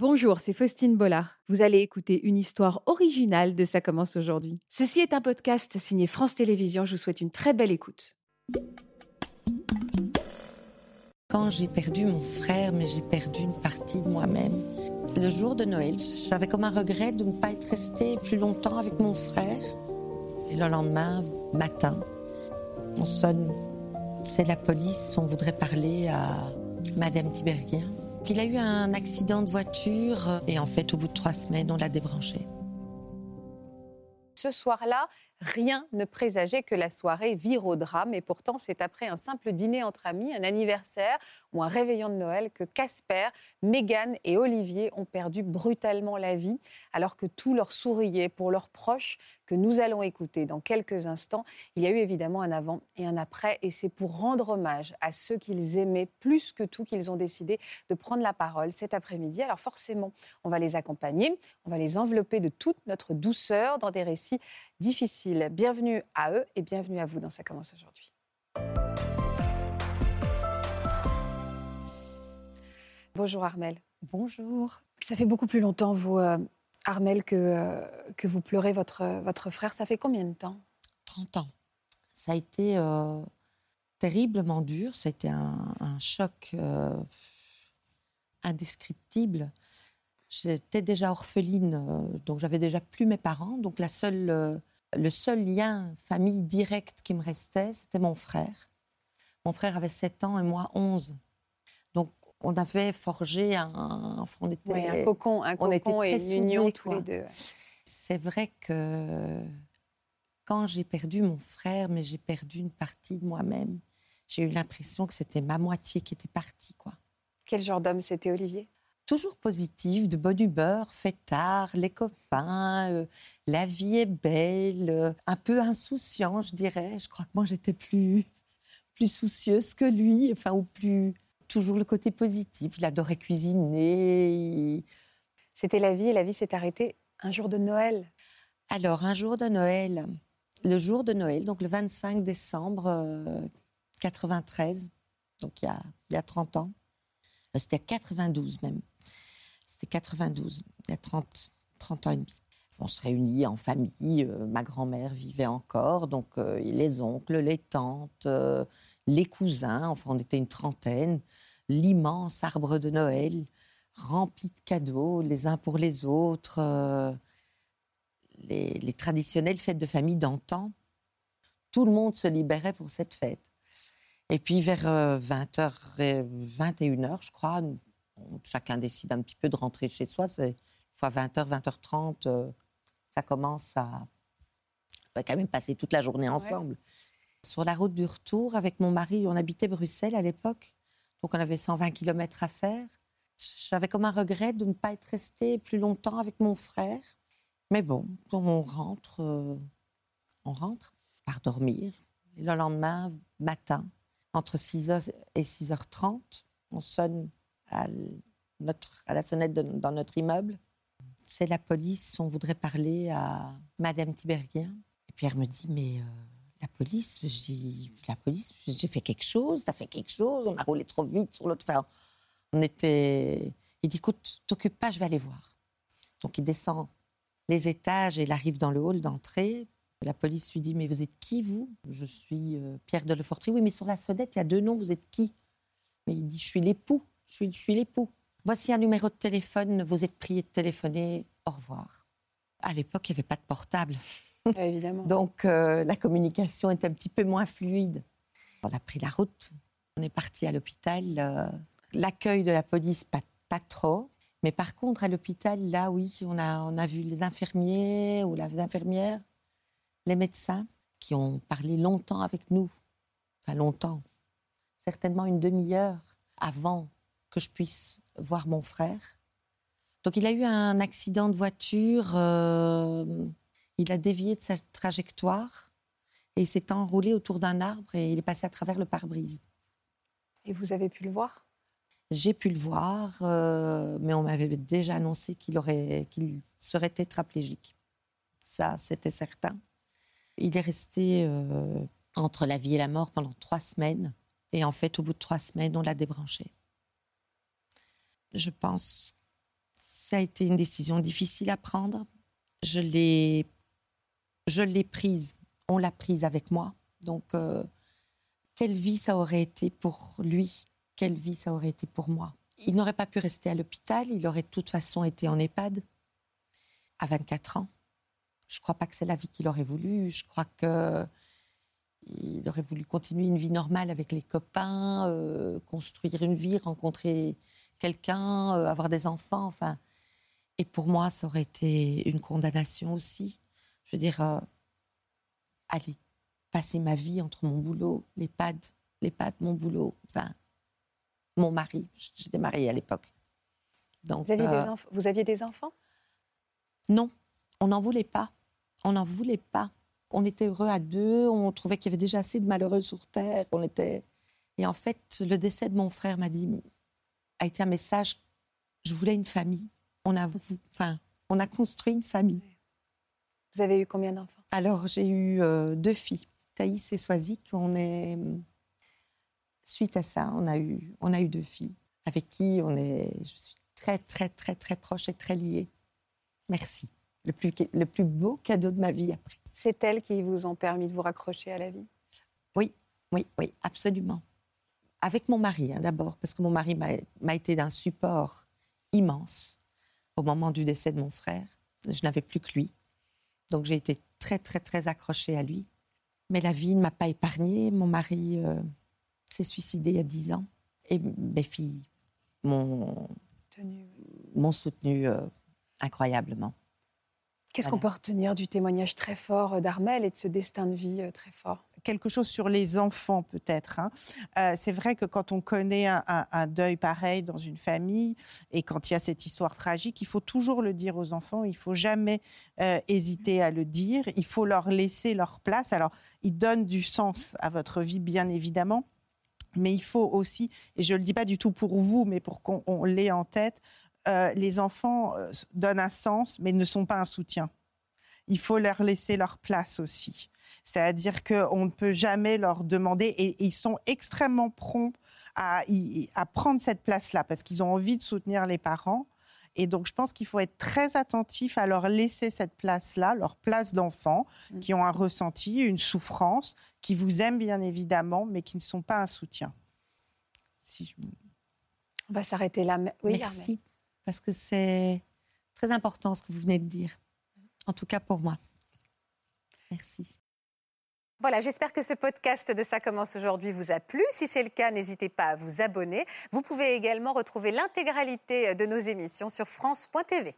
Bonjour, c'est Faustine Bollard. Vous allez écouter une histoire originale de Ça commence aujourd'hui. Ceci est un podcast signé France Télévisions. Je vous souhaite une très belle écoute. Quand j'ai perdu mon frère, mais j'ai perdu une partie de moi-même. Le jour de Noël, j'avais comme un regret de ne pas être restée plus longtemps avec mon frère. Et le lendemain matin, on sonne. C'est la police, on voudrait parler à Madame Tiberghien. Il a eu un accident de voiture et en fait, au bout de trois semaines, on l'a débranché. Ce soir-là, rien ne présageait que la soirée vire au drame. Et pourtant, c'est après un simple dîner entre amis, un anniversaire ou un réveillon de Noël que Casper, Megan et Olivier ont perdu brutalement la vie, alors que tout leur souriait pour leurs proches que nous allons écouter dans quelques instants. Il y a eu évidemment un avant et un après, et c'est pour rendre hommage à ceux qu'ils aimaient plus que tout qu'ils ont décidé de prendre la parole cet après-midi. Alors forcément, on va les accompagner, on va les envelopper de toute notre douceur dans des récits difficiles. Bienvenue à eux et bienvenue à vous dans Ça commence aujourd'hui. Bonjour Armel. Bonjour. Ça fait beaucoup plus longtemps, vous, euh, Armel, que, euh, que vous pleurez votre, votre frère. Ça fait combien de temps? 30 ans. Ça a été euh, terriblement dur. Ça a été un, un choc euh, indescriptible. J'étais déjà orpheline, euh, donc j'avais déjà plus mes parents. Donc la seule, euh, le seul lien famille direct qui me restait, c'était mon frère. Mon frère avait 7 ans et moi 11. Donc on avait forgé un, enfin, on était, Oui, un cocon, un on était cocon et une union tous les deux. C'est vrai que quand j'ai perdu mon frère, mais j'ai perdu une partie de moi-même, j'ai eu l'impression que c'était ma moitié qui était partie, quoi. Quel genre d'homme c'était Olivier? Toujours positif, de bonne humeur, fêtard, les copains, euh, la vie est belle, euh, un peu insouciant, je dirais. Je crois que moi j'étais plus plus soucieuse que lui, enfin ou plus toujours le côté positif. Il adorait cuisiner. C'était la vie et la vie s'est arrêtée un jour de Noël. Alors, un jour de Noël, le jour de Noël, donc le 25 décembre euh, 93, donc il y a, il y a 30 ans, Euh, c'était 92 même, c'était 92, il y a 30, 30 ans et demi. On se réunit en famille, euh, ma grand-mère vivait encore, donc euh, les oncles, les tantes, euh, les cousins, enfin on était une trentaine, l'immense arbre de Noël rempli de cadeaux les uns pour les autres. les, les traditionnelles fêtes de famille d'antan, tout le monde se libérait pour cette fête. Et puis vers 20h, 21h, je crois, on- chacun décide un petit peu de rentrer chez soi. C'est fois 20h, 20h30, euh, ça commence à... On va quand même passer toute la journée ensemble. Sur la route du retour, avec mon mari, on habitait Bruxelles à l'époque, donc on avait 120 km à faire. J'avais comme un regret de ne pas être restée plus longtemps avec mon frère. Mais bon, on rentre, euh, on rentre par dormir. Et le lendemain matin, entre 6h et 6h30, on sonne à, notre, à la sonnette dans notre immeuble. C'est la police, on voudrait parler à Madame Tiberghien. Et Pierre me dit, mais euh, la police, dis, la police, j'ai fait quelque chose, t'as fait quelque chose, on a roulé trop vite sur l'autre. Enfin, on était... Il dit, écoute, t'occupe pas, je vais aller voir. Donc il descend les étages et il arrive dans le hall d'entrée. La police lui dit Mais vous êtes qui, vous? Je suis euh, Pierre de. Oui, mais sur la sonnette, il y a deux noms, vous êtes qui? Mais il dit Je suis l'époux. Je suis, l'époux. Voici un numéro de téléphone, vous êtes prié de téléphoner. Au revoir. À l'époque, il n'y avait pas de portable. Ah, évidemment. Donc euh, la communication est un petit peu moins fluide. On a pris la route, on est parti à l'hôpital. euh, L'accueil de la police, pas, pas trop. Mais par contre, à l'hôpital, là, oui, on a, on a vu les infirmiers ou les infirmières, les médecins, qui ont parlé longtemps avec nous. Enfin, longtemps. Certainement une demi-heure avant que je puisse voir mon frère. Donc, il a eu un accident de voiture. euh, il a dévié de sa trajectoire et il s'est enroulé autour d'un arbre et il est passé à travers le pare-brise. Et vous avez pu le voir? J'ai pu le voir, euh, mais on m'avait déjà annoncé qu'il serait tétraplégique. Ça, c'était certain. Il est resté euh, entre la vie et la mort pendant trois semaines. Et en fait, au bout de trois semaines, on l'a débranché. Je pense Ça a été une décision difficile à prendre. Je l'ai, je l'ai prise. On l'a prise avec moi. Donc, euh, quelle vie ça aurait été pour lui? Quelle vie ça aurait été pour moi? Il n'aurait pas pu rester à l'hôpital. Il aurait de toute façon été en EHPAD à 24 ans. Je ne crois pas que c'est la vie qu'il aurait voulu. Je crois que il aurait voulu continuer une vie normale avec les copains, euh, construire une vie, rencontrer quelqu'un, euh, avoir des enfants. Enfin, et pour moi, ça aurait été une condamnation aussi. Je veux dire, euh, aller passer ma vie entre mon boulot, les pads, mon boulot, enfin, mon mari. J'étais mariée à l'époque. Donc, vous, aviez des vous aviez des enfants? Non, on n'en voulait pas. On n'en voulait pas on était heureux à deux, on trouvait qu'il y avait déjà assez de malheureux sur Terre. On était... Et en fait, le décès de mon frère m'a dit, a été un message, je voulais une famille. On a, enfin, on a construit une famille. Vous avez eu combien d'enfants? Alors, j'ai eu euh, deux filles, Thaïs et Soisic. On est... Suite à ça, on a eu, on a eu deux filles avec qui on est, je suis très, très, très, très proche et très liée. Merci. Le plus, le plus beau cadeau de ma vie après. C'est elles qui vous ont permis de vous raccrocher à la vie? Oui, oui, oui, absolument. Avec mon mari, hein, d'abord, parce que mon mari m'a été d'un support immense au moment du décès de mon frère. Je n'avais plus que lui. Donc j'ai été très, très, très accrochée à lui. Mais la vie ne m'a pas épargnée. Mon mari euh, s'est suicidé il y a dix ans. Et mes filles m'ont soutenu euh, incroyablement. Qu'est-ce qu'on peut retenir du témoignage très fort euh, d'Armel et de ce destin de vie euh, très fort? Quelque chose sur les enfants peut-être. Hein. Euh, c'est vrai que quand on connaît un, deuil pareil dans une famille et quand il y a cette histoire tragique, il faut toujours le dire aux enfants, il faut jamais hésiter à le dire, il faut leur laisser leur place. Alors, ils donnent du sens à votre vie, bien évidemment. Mais il faut aussi, et je ne le dis pas du tout pour vous, mais pour qu'on l'ait en tête, euh, les enfants euh, donnent un sens, mais ne sont pas un soutien. Il faut leur laisser leur place aussi. C'est-à-dire qu'on ne peut jamais leur demander, et, ils sont extrêmement prompts à, prendre cette place-là, parce qu'ils ont envie de soutenir les parents. Et donc, je pense qu'il faut être très attentif à leur laisser cette place-là, leur place d'enfants, mmh. qui ont un ressenti, une souffrance, qui vous aiment bien évidemment, mais qui ne sont pas un soutien. Si On va s'arrêter là. Oui, Merci parce que c'est très important ce que vous venez de dire, en tout cas pour moi. Merci. Voilà, j'espère que ce podcast de Ça commence aujourd'hui vous a plu. Si c'est le cas, n'hésitez pas à vous abonner. Vous pouvez également retrouver l'intégralité de nos émissions sur France.tv.